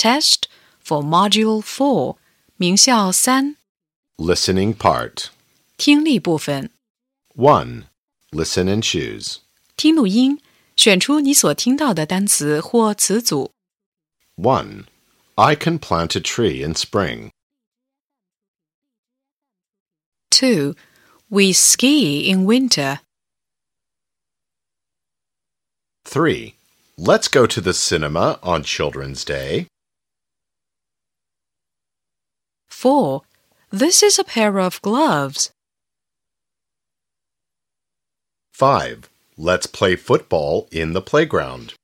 Test for Module Four，名校三 Listening part. 听力部分。 1. Listen and choose. 听录音，选出你所听到的单词或词组。 1. I can plant a tree in spring. 2. We ski in winter. 3. Let's go to the cinema on Children's Day. 4. This is a pair of gloves. 5. Let's play football in the playground.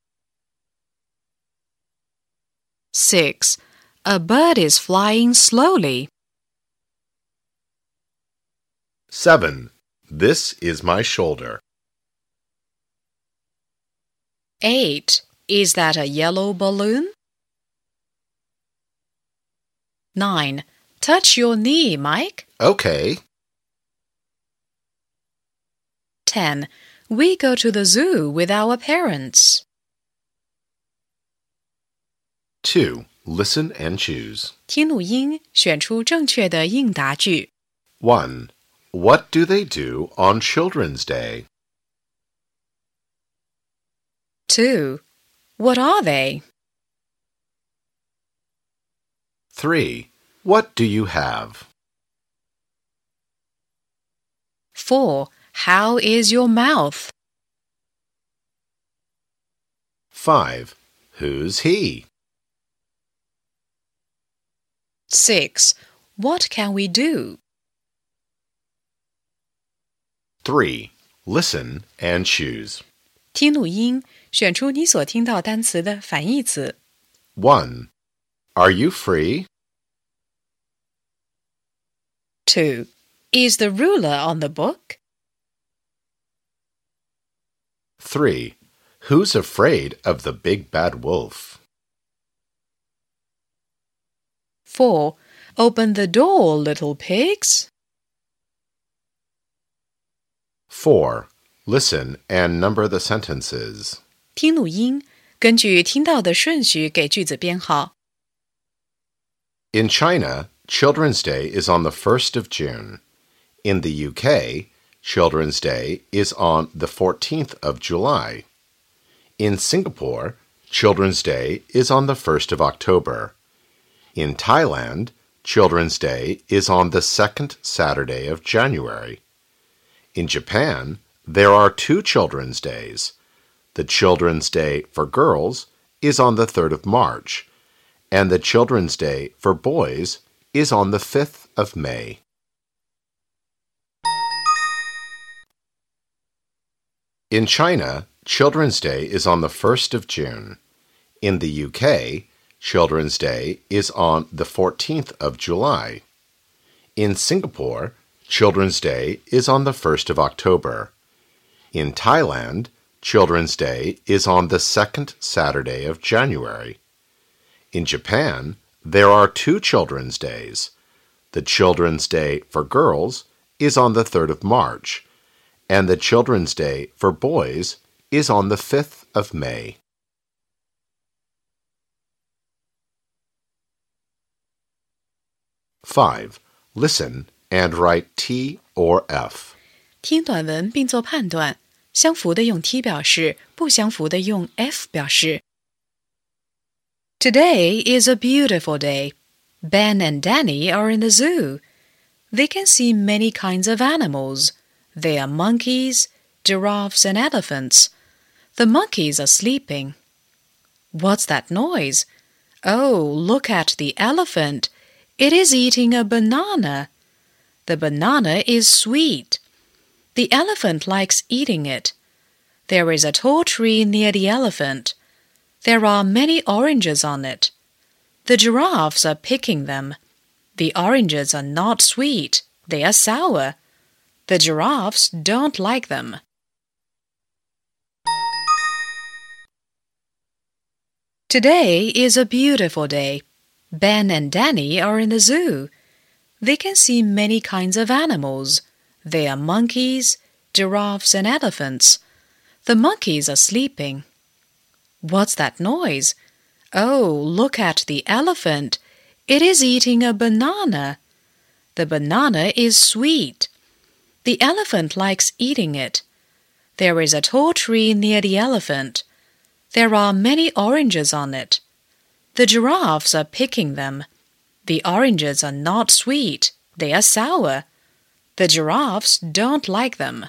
6. A bird is flying slowly. 7. This is my shoulder. 8. Is that a yellow balloon? 9. Touch your knee, Mike. Okay. 10. We go to the zoo with our parents. 2. Listen and choose. 听录音，选出正确的应答句。 1. What do they do on Children's Day? 2. What are they? 3. What do you have? 4. How is your mouth? 5. Who's he? 6. What can we do? 3. Listen and choose. 听录音，选出你所听到单词的反义词。 1. Are you free? 2. Is the ruler on the book? 3. Who's afraid of the big bad wolf? 4. Open the door, little pigs. 4. Listen and number the sentences. 听录音，根据听到的顺序给句子编号。 In China, Children's Day is on the 1st of June. In the UK, Children's Day is on the 14th of July. In Singapore, Children's Day is on the 1st of October. In Thailand, Children's Day is on the second Saturday of January. In Japan, there are two Children's Days. The Children's Day for girls is on the 3rd of March, and the Children's Day for boys is on the 5th of May. In China, Children's Day is on the 1st of June. In the UK, Children's Day is on the 14th of July. In Singapore, Children's Day is on the 1st of October. In Thailand, Children's Day is on the second Saturday of January. In Japan, there are two Children's Days. The Children's Day for girls is on the 3rd of March, and the Children's Day for boys is on the 5th of May. Five. Listen and write T or F. 听短文并做判断，相符的用 T 表示，不相符的用 F 表示。 Today is a beautiful day. Ben and Danny are in the zoo. They can see many kinds of animals. They are monkeys, giraffes, and elephants. The monkeys are sleeping. What's that noise? Oh, look at the elephant. It is eating a banana. The banana is sweet. The elephant likes eating it. There is a tall tree near the elephant. There are many oranges on it. The giraffes are picking them. The oranges are not sweet, they are sour. The giraffes don't like them. Today is a beautiful day. Ben and Danny are in the zoo. They can see many kinds of animals. They are monkeys, giraffes, and elephants. The monkeys are sleeping. What's that noise? Oh, look at the elephant. It is eating a banana. The banana is sweet. The elephant likes eating it. There is a tall tree near the elephant. There are many oranges on it. The giraffes are picking them. The oranges are not sweet, they are sour. The giraffes don't like them.